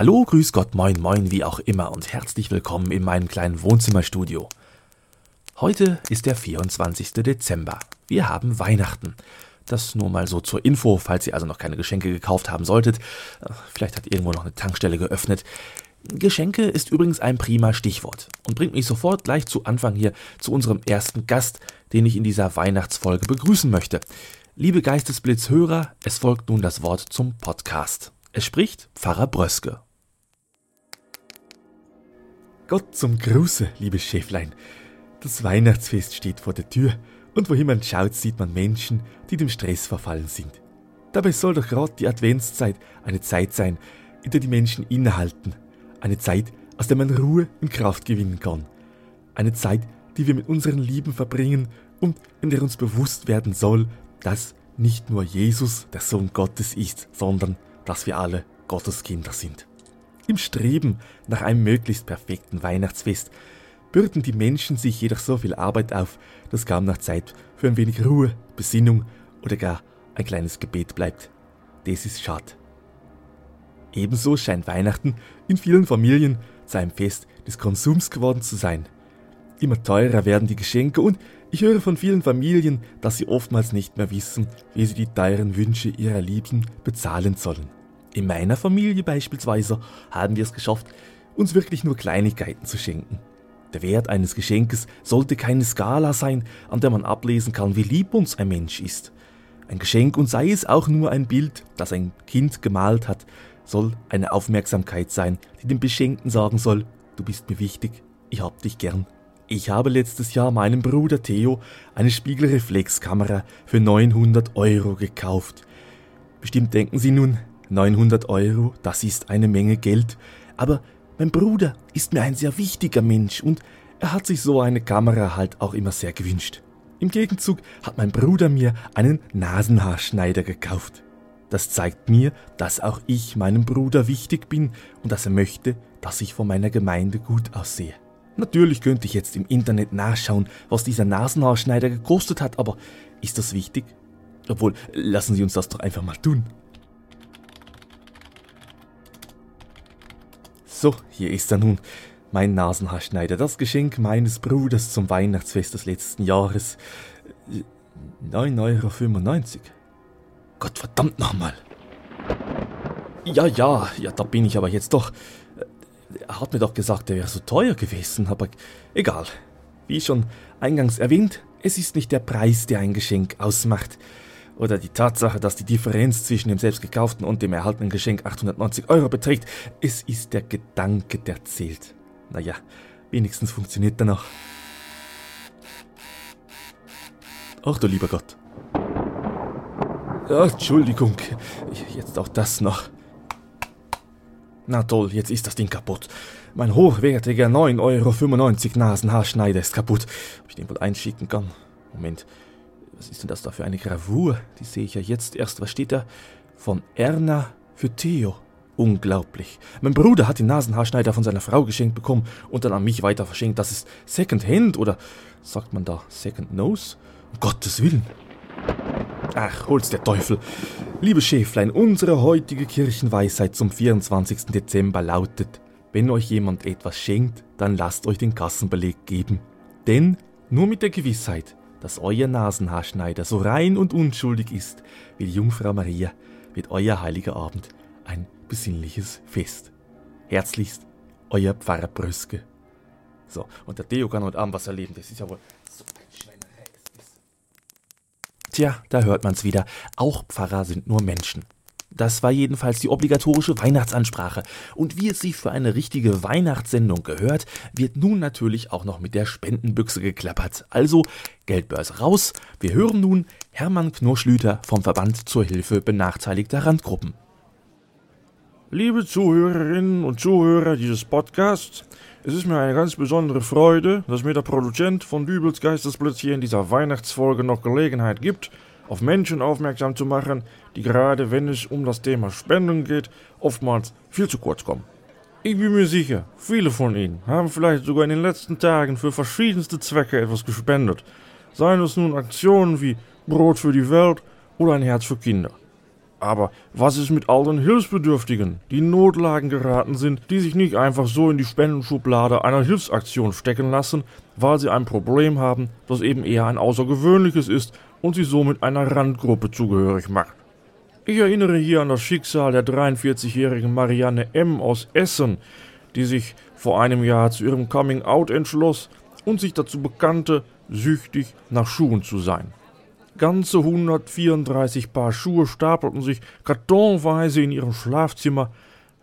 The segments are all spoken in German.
Hallo, grüß Gott, moin, moin, wie auch immer und herzlich willkommen in meinem kleinen Wohnzimmerstudio. Heute ist der 24. Dezember. Wir haben Weihnachten. Das nur mal so zur Info, falls ihr also noch keine Geschenke gekauft haben solltet. Vielleicht hat irgendwo noch eine Tankstelle geöffnet. Geschenke ist übrigens ein prima Stichwort und bringt mich sofort gleich zu Anfang hier zu unserem ersten Gast, den ich in dieser Weihnachtsfolge begrüßen möchte. Liebe Geistesblitzhörer, es folgt nun das Wort zum Podcast. Es spricht Pfarrer Bröske. Gott zum Gruße, liebes Schäflein. Das Weihnachtsfest steht vor der Tür und wohin man schaut, sieht man Menschen, die dem Stress verfallen sind. Dabei soll doch gerade die Adventszeit eine Zeit sein, in der die Menschen innehalten. Eine Zeit, aus der man Ruhe und Kraft gewinnen kann. Eine Zeit, die wir mit unseren Lieben verbringen und in der uns bewusst werden soll, dass nicht nur Jesus der Sohn Gottes ist, sondern dass wir alle Gottes Kinder sind. Im Streben nach einem möglichst perfekten Weihnachtsfest bürden die Menschen sich jedoch so viel Arbeit auf, dass kaum noch Zeit für ein wenig Ruhe, Besinnung oder gar ein kleines Gebet bleibt. Das ist schade. Ebenso scheint Weihnachten in vielen Familien zu einem Fest des Konsums geworden zu sein. Immer teurer werden die Geschenke und ich höre von vielen Familien, dass sie oftmals nicht mehr wissen, wie sie die teuren Wünsche ihrer Lieben bezahlen sollen. In meiner Familie beispielsweise haben wir es geschafft, uns wirklich nur Kleinigkeiten zu schenken. Der Wert eines Geschenkes sollte keine Skala sein, an der man ablesen kann, wie lieb uns ein Mensch ist. Ein Geschenk, und sei es auch nur ein Bild, das ein Kind gemalt hat, soll eine Aufmerksamkeit sein, die dem Beschenkten sagen soll, du bist mir wichtig, ich hab dich gern. Ich habe letztes Jahr meinem Bruder Theo eine Spiegelreflexkamera für 900 Euro gekauft. Bestimmt denken Sie nun, 900 Euro, das ist eine Menge Geld, aber mein Bruder ist mir ein sehr wichtiger Mensch und er hat sich so eine Kamera halt auch immer sehr gewünscht. Im Gegenzug hat mein Bruder mir einen Nasenhaarschneider gekauft. Das zeigt mir, dass auch ich meinem Bruder wichtig bin und dass er möchte, dass ich vor meiner Gemeinde gut aussehe. Natürlich könnte ich jetzt im Internet nachschauen, was dieser Nasenhaarschneider gekostet hat, aber ist das wichtig? Obwohl, lassen Sie uns das doch einfach mal tun. So, hier ist er nun, mein Nasenhaarschneider, das Geschenk meines Bruders zum Weihnachtsfest des letzten Jahres. 9,95 Euro. Gott verdammt nochmal. Ja, ja, ja, da bin ich aber jetzt doch. Er hat mir doch gesagt, er wäre so teuer gewesen, aber egal. Wie schon eingangs erwähnt, es ist nicht der Preis, der ein Geschenk ausmacht oder die Tatsache, dass die Differenz zwischen dem selbst gekauften und dem erhaltenen Geschenk 890 Euro beträgt. Es ist der Gedanke, der zählt. Naja, wenigstens funktioniert er noch. Ach du lieber Gott. Ach, Entschuldigung, jetzt auch das noch. Na toll, jetzt ist das Ding kaputt. Mein hochwertiger 9,95 Euro Nasenhaarschneider ist kaputt. Ob ich den wohl einschicken kann? Moment, was ist denn das da für eine Gravur? Die sehe ich ja jetzt erst. Was steht da? Von Erna für Theo. Unglaublich. Mein Bruder hat den Nasenhaarschneider von seiner Frau geschenkt bekommen und dann an mich weiter verschenkt. Das ist Second Hand oder sagt man da Second Nose? Um Gottes Willen. Ach, hol's der Teufel. Liebe Schäflein, unsere heutige Kirchenweisheit zum 24. Dezember lautet, wenn euch jemand etwas schenkt, dann lasst euch den Kassenbeleg geben. Denn nur mit der Gewissheit, dass euer Nasenhaarschneider so rein und unschuldig ist wie die Jungfrau Maria, wird euer heiliger Abend ein besinnliches Fest. Herzlichst, euer Pfarrer Bröske. So, und der Theo kann heute Abend was erleben, das ist ja wohl so ein Schweinerei. Tja, da hört man's wieder. Auch Pfarrer sind nur Menschen. Das war jedenfalls die obligatorische Weihnachtsansprache. Und wie es sich für eine richtige Weihnachtssendung gehört, wird nun natürlich auch noch mit der Spendenbüchse geklappert. Also Geldbörse raus. Wir hören nun Hermann Knurschlüter vom Verband zur Hilfe benachteiligter Randgruppen. Liebe Zuhörerinnen und Zuhörer dieses Podcasts, es ist mir eine ganz besondere Freude, dass mir der Produzent von Dübels Geistesblitz hier in dieser Weihnachtsfolge noch Gelegenheit gibt, auf Menschen aufmerksam zu machen, die gerade wenn es um das Thema Spenden geht, oftmals viel zu kurz kommen. Ich bin mir sicher, viele von Ihnen haben vielleicht sogar in den letzten Tagen für verschiedenste Zwecke etwas gespendet. Seien es nun Aktionen wie Brot für die Welt oder ein Herz für Kinder. Aber was ist mit all den Hilfsbedürftigen, die in Notlagen geraten sind, die sich nicht einfach so in die Spendenschublade einer Hilfsaktion stecken lassen, weil sie ein Problem haben, das eben eher ein außergewöhnliches ist und sie somit einer Randgruppe zugehörig macht? Ich erinnere hier an das Schicksal der 43-jährigen Marianne M. aus Essen, die sich vor einem Jahr zu ihrem Coming-out entschloss und sich dazu bekannte, süchtig nach Schuhen zu sein. Ganze 134 Paar Schuhe stapelten sich kartonweise in ihrem Schlafzimmer.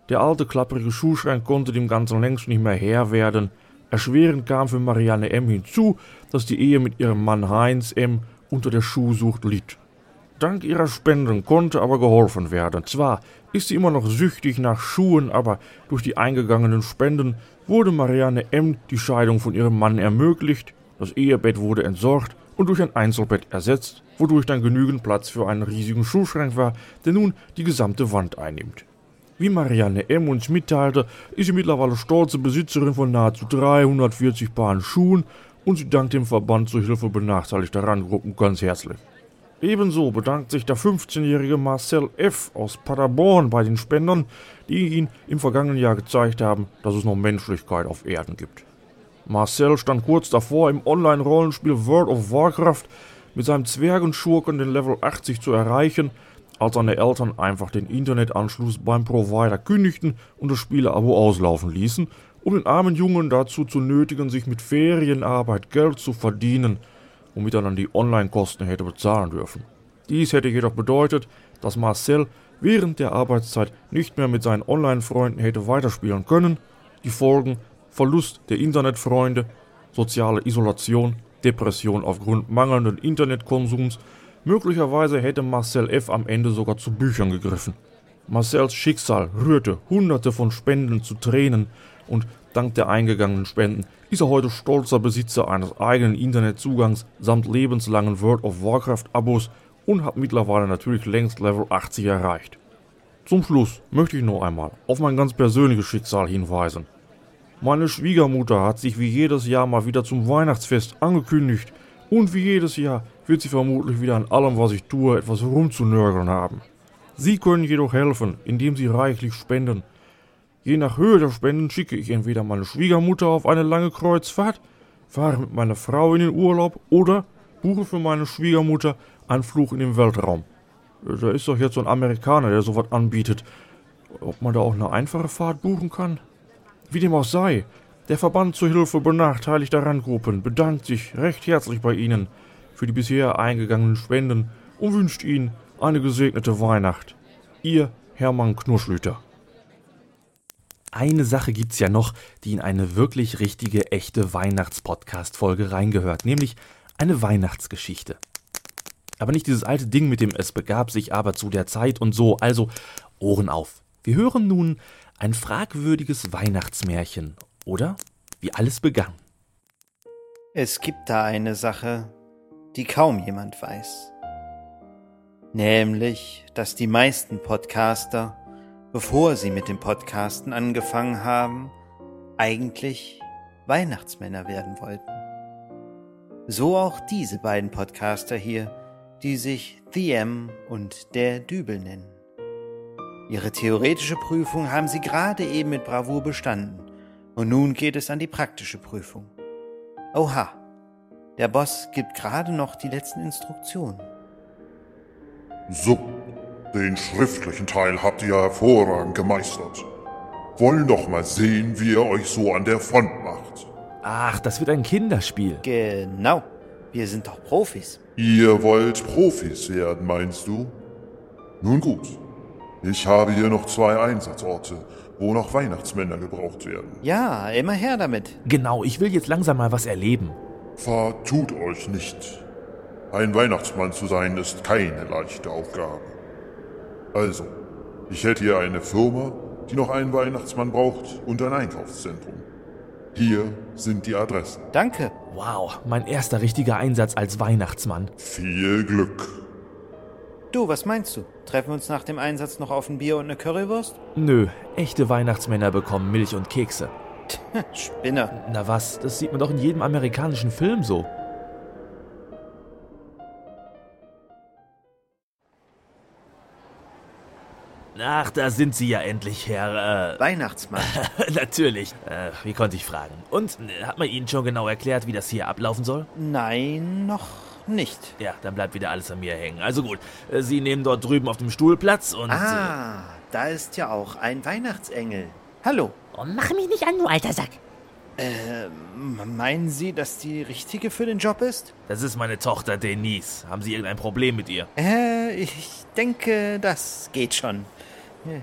Der alte klapprige Schuhschrank konnte dem Ganzen längst nicht mehr Herr werden. Erschwerend kam für Marianne M. hinzu, dass die Ehe mit ihrem Mann Heinz M. unter der Schuhsucht litt. Dank ihrer Spenden konnte aber geholfen werden. Zwar ist sie immer noch süchtig nach Schuhen, aber durch die eingegangenen Spenden wurde Marianne M. die Scheidung von ihrem Mann ermöglicht, das Ehebett wurde entsorgt und durch ein Einzelbett ersetzt, wodurch dann genügend Platz für einen riesigen Schuhschrank war, der nun die gesamte Wand einnimmt. Wie Marianne M. uns mitteilte, ist sie mittlerweile stolze Besitzerin von nahezu 340 Paaren Schuhen und sie dankt dem Verband zur Hilfe benachteiligter Randgruppen ganz herzlich. Ebenso bedankt sich der 15-jährige Marcel F. aus Paderborn bei den Spendern, die ihn im vergangenen Jahr gezeigt haben, dass es noch Menschlichkeit auf Erden gibt. Marcel stand kurz davor, im Online-Rollenspiel World of Warcraft mit seinem Zwergenschurken den Level 80 zu erreichen, als seine Eltern einfach den Internetanschluss beim Provider kündigten und das Spieleabo auslaufen ließen, um den armen Jungen dazu zu nötigen, sich mit Ferienarbeit Geld zu verdienen, womit er dann die Online-Kosten hätte bezahlen dürfen. Dies hätte jedoch bedeutet, dass Marcel während der Arbeitszeit nicht mehr mit seinen Online-Freunden hätte weiterspielen können. Die Folgen Verlust der Internetfreunde, soziale Isolation, Depression aufgrund mangelnden Internetkonsums. Möglicherweise hätte Marcel F. am Ende sogar zu Büchern gegriffen. Marcels Schicksal rührte Hunderte von Spenden zu Tränen und dank der eingegangenen Spenden ist er heute stolzer Besitzer eines eigenen Internetzugangs samt lebenslangen World of Warcraft-Abos und hat mittlerweile natürlich längst Level 80 erreicht. Zum Schluss möchte ich noch einmal auf mein ganz persönliches Schicksal hinweisen. Meine Schwiegermutter hat sich wie jedes Jahr mal wieder zum Weihnachtsfest angekündigt und wie jedes Jahr wird sie vermutlich wieder an allem, was ich tue, etwas rumzunörgeln haben. Sie können jedoch helfen, indem Sie reichlich spenden. Je nach Höhe der Spenden schicke ich entweder meine Schwiegermutter auf eine lange Kreuzfahrt, fahre mit meiner Frau in den Urlaub oder buche für meine Schwiegermutter einen Flug in den Weltraum. Da ist doch jetzt so ein Amerikaner, der sowas anbietet. Ob man da auch eine einfache Fahrt buchen kann? Wie dem auch sei, der Verband zur Hilfe benachteiligter Randgruppen bedankt sich recht herzlich bei Ihnen für die bisher eingegangenen Spenden und wünscht Ihnen eine gesegnete Weihnacht. Ihr Hermann Knurschlüter. Eine Sache gibt's ja noch, die in eine wirklich richtige, echte Weihnachtspodcast-Folge reingehört, nämlich eine Weihnachtsgeschichte. Aber nicht dieses alte Ding mit dem Es begab sich aber zu der Zeit und so, also Ohren auf. Wir hören nun ein fragwürdiges Weihnachtsmärchen, oder? Wie alles begann. Es gibt da eine Sache, die kaum jemand weiß. Nämlich, dass die meisten Podcaster, bevor sie mit dem Podcasten angefangen haben, eigentlich Weihnachtsmänner werden wollten. So auch diese beiden Podcaster hier, die sich The M und der Dübel nennen. Ihre theoretische Prüfung haben Sie gerade eben mit Bravour bestanden. Und nun geht es an die praktische Prüfung. Oha, der Boss gibt gerade noch die letzten Instruktionen. So, den schriftlichen Teil habt ihr hervorragend gemeistert. Wollen doch mal sehen, wie ihr euch so an der Front macht. Ach, das wird ein Kinderspiel. Genau, wir sind doch Profis. Ihr wollt Profis werden, meinst du? Nun gut, ich habe hier noch zwei Einsatzorte, wo noch Weihnachtsmänner gebraucht werden. Ja, immer her damit. Genau, ich will jetzt langsam mal was erleben. Vertut euch nicht. Ein Weihnachtsmann zu sein ist keine leichte Aufgabe. Also, ich hätte hier eine Firma, die noch einen Weihnachtsmann braucht und ein Einkaufszentrum. Hier sind die Adressen. Danke. Wow, mein erster richtiger Einsatz als Weihnachtsmann. Viel Glück. Du, was meinst du? Treffen wir uns nach dem Einsatz noch auf ein Bier und eine Currywurst? Nö, echte Weihnachtsmänner bekommen Milch und Kekse. Spinner. Na was, das sieht man doch in jedem amerikanischen Film so. Ach, da sind Sie ja endlich, Herr. Äh, Weihnachtsmann. natürlich. Äh, wie konnte ich fragen? Und äh, hat man Ihnen schon genau erklärt, wie das hier ablaufen soll? Nein, noch nicht. Ja, dann bleibt wieder alles an mir hängen. Also gut, äh, Sie nehmen dort drüben auf dem Stuhl Platz und. Ah, da ist ja auch ein Weihnachtsengel. Hallo. Oh, mach mich nicht an, du alter Sack. M- Meinen Sie, dass die richtige für den Job ist? Äh, das ist meine Tochter Denise. Haben Sie irgendein Problem mit ihr? Äh, ich denke, das geht schon.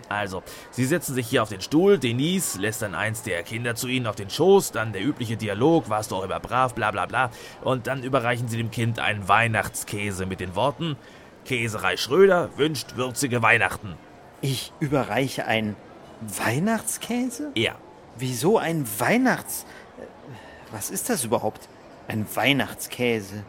Also, Sie setzen sich hier auf den Stuhl, Denise lässt dann eins der Kinder zu Ihnen auf den Schoß, dann der übliche Dialog, warst du auch immer brav, bla bla bla, und dann überreichen Sie dem Kind einen Weihnachtskäse mit den Worten, Käserei Schröder wünscht würzige Weihnachten. Ich überreiche einen Weihnachtskäse? Ja, Wieso ein Weihnachts... äh, Was ist das überhaupt? Ein Weihnachtskäse?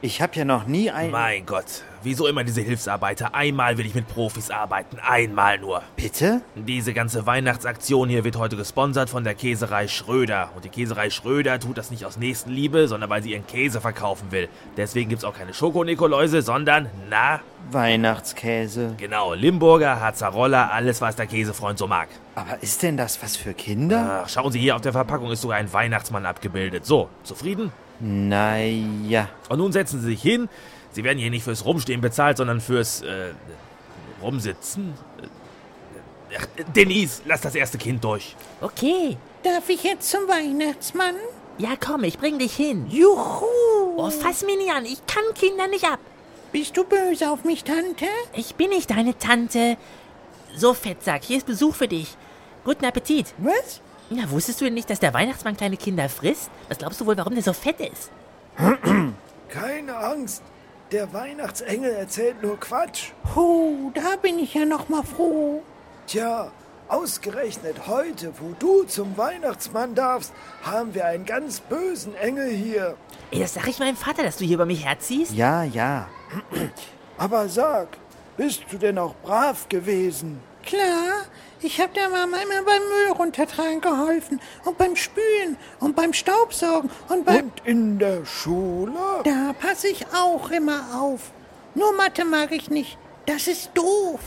Ich habe ja noch nie ein... mein Gott, wieso immer diese Hilfsarbeiter? Einmal will ich mit Profis arbeiten, einmal nur. Bitte? Diese ganze Weihnachtsaktion hier wird heute gesponsert von der Käserei Schröder. Und die Käserei Schröder tut das nicht aus Nächstenliebe, sondern weil sie ihren Käse verkaufen will. Deswegen gibt's auch keine Schokonikoläuse, sondern, na, Weihnachtskäse. genau, Limburger, Hazzarolla, alles, was der Käsefreund so mag. Aber ist denn das was für Kinder? Ach, schauen Sie hier, auf der Verpackung ist sogar ein Weihnachtsmann abgebildet. So, zufrieden? Naja. Und nun setzen Sie sich hin. Sie werden hier nicht fürs Rumstehen bezahlt, sondern fürs, äh, Rumsitzen. Äh, Ach, Denise, lass das erste Kind durch. Okay. Darf ich jetzt zum Weihnachtsmann? Ja, komm, ich bring dich hin. Juhu! Oh, fass mich nicht an. Ich kann Kinder nicht ab. Bist du böse auf mich, Tante? Ich bin nicht deine Tante. So, Fettsack, hier ist Besuch für dich. Guten Appetit. Was? Na, wusstest du denn nicht, dass der Weihnachtsmann kleine Kinder frisst? Was glaubst du wohl, warum der so fett ist? Keine Angst, der Weihnachtsengel erzählt nur Quatsch. Puh, da bin ich ja noch mal froh. Tja, ausgerechnet heute, wo du zum Weihnachtsmann darfst, haben wir einen ganz bösen Engel hier. Ey, das sag ich meinem Vater, dass du hier über mich herziehst? Ja, ja. Aber sag, bist du denn auch brav gewesen? Klar, ich hab der Mama immer beim Müll runtertragen geholfen und beim Spülen und beim Staubsaugen und beim... Und in der Schule? Da passe ich auch immer auf. Nur Mathe mag ich nicht. Das ist doof.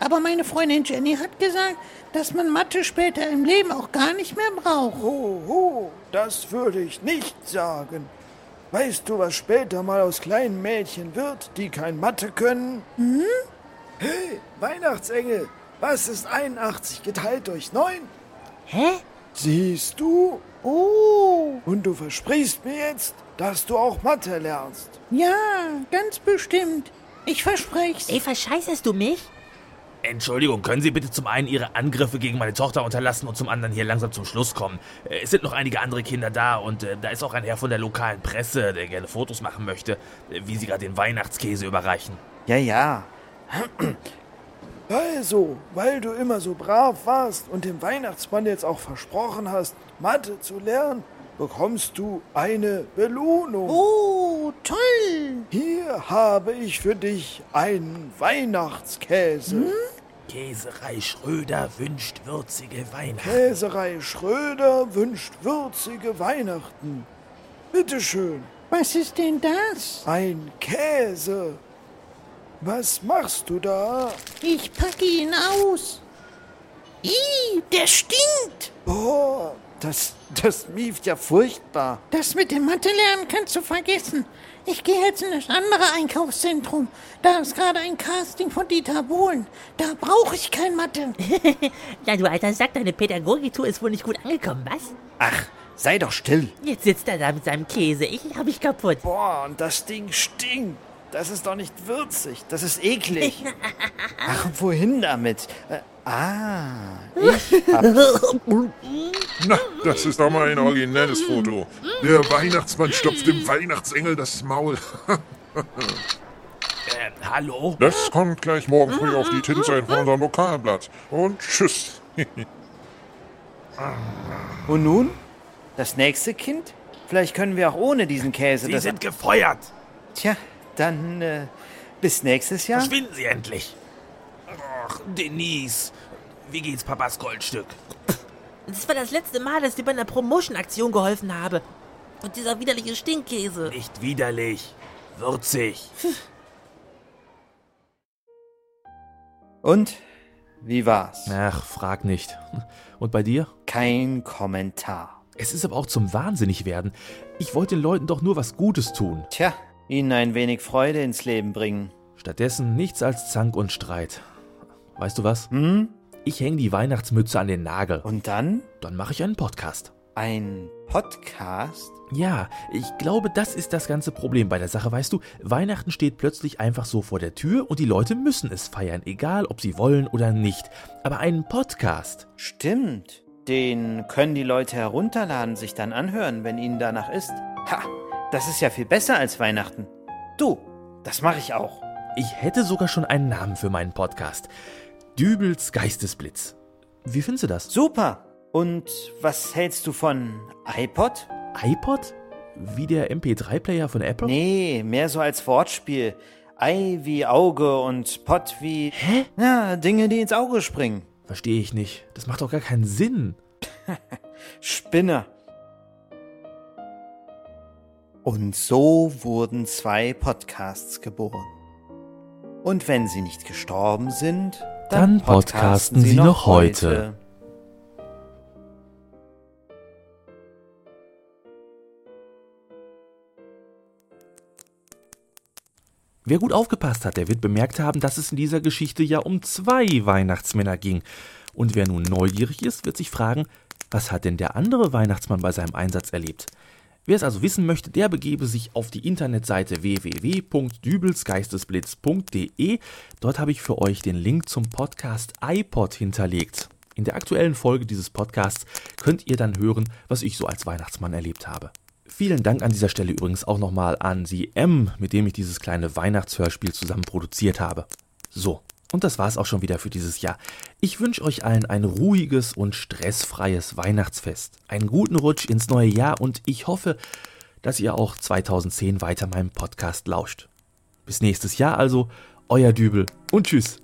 Aber meine Freundin Jenny hat gesagt, dass man Mathe später im Leben auch gar nicht mehr braucht. Hoho, das würde ich nicht sagen. Weißt du, was später mal aus kleinen Mädchen wird, die kein Mathe können? Hm? Hey, Weihnachtsengel, was ist 81 geteilt durch 9? Hä? Siehst du? Oh, Und du versprichst mir jetzt, dass du auch Mathe lernst. ja, ganz bestimmt. Ich verspreche's. Ey, verscheißest du mich? Entschuldigung, können Sie bitte zum einen Ihre Angriffe gegen meine Tochter unterlassen und zum anderen hier langsam zum Schluss kommen? Äh, Es sind noch einige andere Kinder da und äh, da ist auch ein Herr von der lokalen Presse, der gerne Fotos machen möchte, äh, wie Sie gerade den Weihnachtskäse überreichen. Ja, ja. Also, weil du immer so brav warst und dem Weihnachtsmann jetzt auch versprochen hast, Mathe zu lernen, bekommst du eine Belohnung. Oh, toll. Hier habe ich für dich einen Weihnachtskäse. Käserei Schröder wünscht würzige Weihnachten. Käserei Schröder wünscht würzige Weihnachten. Bitteschön, Was ist denn das? ein Käse. Was machst du da? Ich packe ihn aus. Ih, der stinkt. Boah, Das, das mieft ja furchtbar. Das mit dem Mathe-Lernen kannst du vergessen. Ich gehe jetzt in das andere Einkaufszentrum. Da ist gerade ein Casting von Dieter Bohlen. Da brauche ich kein Mathe. Ja, du alter Sack, deine Pädagogiktour ist wohl nicht gut angekommen, was? Ach, sei doch still. Jetzt sitzt er da mit seinem Käse. Ich hab mich kaputt. boah, und das Ding stinkt. Das ist doch nicht würzig. Das ist eklig. Ach, wohin damit? Äh, ah, ich hab's. Na, das ist doch mal ein originelles Foto. Der Weihnachtsmann stopft dem Weihnachtsengel das Maul. Äh, hallo? Das kommt gleich morgen früh auf die Titelseite von unserem Lokalblatt. Und tschüss. Und nun? Das nächste Kind? Vielleicht können wir auch ohne diesen Käse Sie das. sind gefeuert. Tja, dann äh, bis nächstes Jahr. Verschwinden Sie endlich. Ach, Denise. Wie geht's Papas Goldstück? Das war das letzte Mal, dass ich dir bei einer Promotion-Aktion geholfen habe. Und dieser widerliche Stinkkäse. Nicht widerlich. Würzig. Und? wie war's? Ach, frag nicht. Und bei dir? Kein Kommentar. Es ist aber auch zum Wahnsinnig werden. Ich wollte den Leuten doch nur was Gutes tun. Tja, ihnen ein wenig Freude ins Leben bringen. Stattdessen nichts als Zank und Streit. Weißt du was? Hm? Ich hänge die Weihnachtsmütze an den Nagel. Und dann? Dann mache ich einen Podcast. Ein Podcast? Ja, ich glaube, das ist das ganze Problem bei der Sache, weißt du, Weihnachten steht plötzlich einfach so vor der Tür und die Leute müssen es feiern, egal ob sie wollen oder nicht. Aber einen Podcast. Stimmt. Den können die Leute herunterladen, sich dann anhören, wenn ihnen danach ist. Ha, das ist ja viel besser als Weihnachten. Du, das mache ich auch. Ich hätte sogar schon einen Namen für meinen Podcast. Dübels Geistesblitz. Wie findest du das? Super. Und was hältst du von iPod? iPod? Wie der MP3-Player von Apple? Nee, mehr so als Wortspiel. Ei wie Auge und Pott wie. Hä? Ja, Dinge, die ins Auge springen. Verstehe ich nicht. Das macht doch gar keinen Sinn. Spinner. Und so wurden zwei Podcasts geboren. Und wenn sie nicht gestorben sind, Dann podcasten sie noch heute. Wer gut aufgepasst hat, der wird bemerkt haben, dass es in dieser Geschichte ja um zwei Weihnachtsmänner ging. Und wer nun neugierig ist, wird sich fragen, was hat denn der andere Weihnachtsmann bei seinem Einsatz erlebt? Wer es also wissen möchte, der begebe sich auf die Internetseite www.dübelsgeistesblitz.de. Dort habe ich für euch den Link zum Podcast iPod hinterlegt. In der aktuellen Folge dieses Podcasts könnt ihr dann hören, was ich so als Weihnachtsmann erlebt habe. Vielen Dank an dieser Stelle übrigens auch nochmal an Sie M, mit dem ich dieses kleine Weihnachtshörspiel zusammen produziert habe. So, und das war's auch schon wieder für dieses Jahr. Ich wünsche euch allen ein ruhiges und stressfreies Weihnachtsfest, einen guten Rutsch ins neue Jahr und ich hoffe, dass ihr auch 2010 weiter meinem Podcast lauscht. Bis nächstes Jahr also, euer Dübel und tschüss.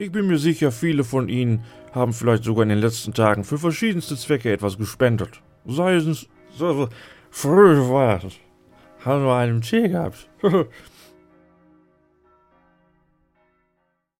Ich bin mir sicher, viele von Ihnen haben vielleicht sogar in den letzten Tagen für verschiedenste Zwecke etwas gespendet. Sei es so, früher war. Haben wir einen Tee gehabt.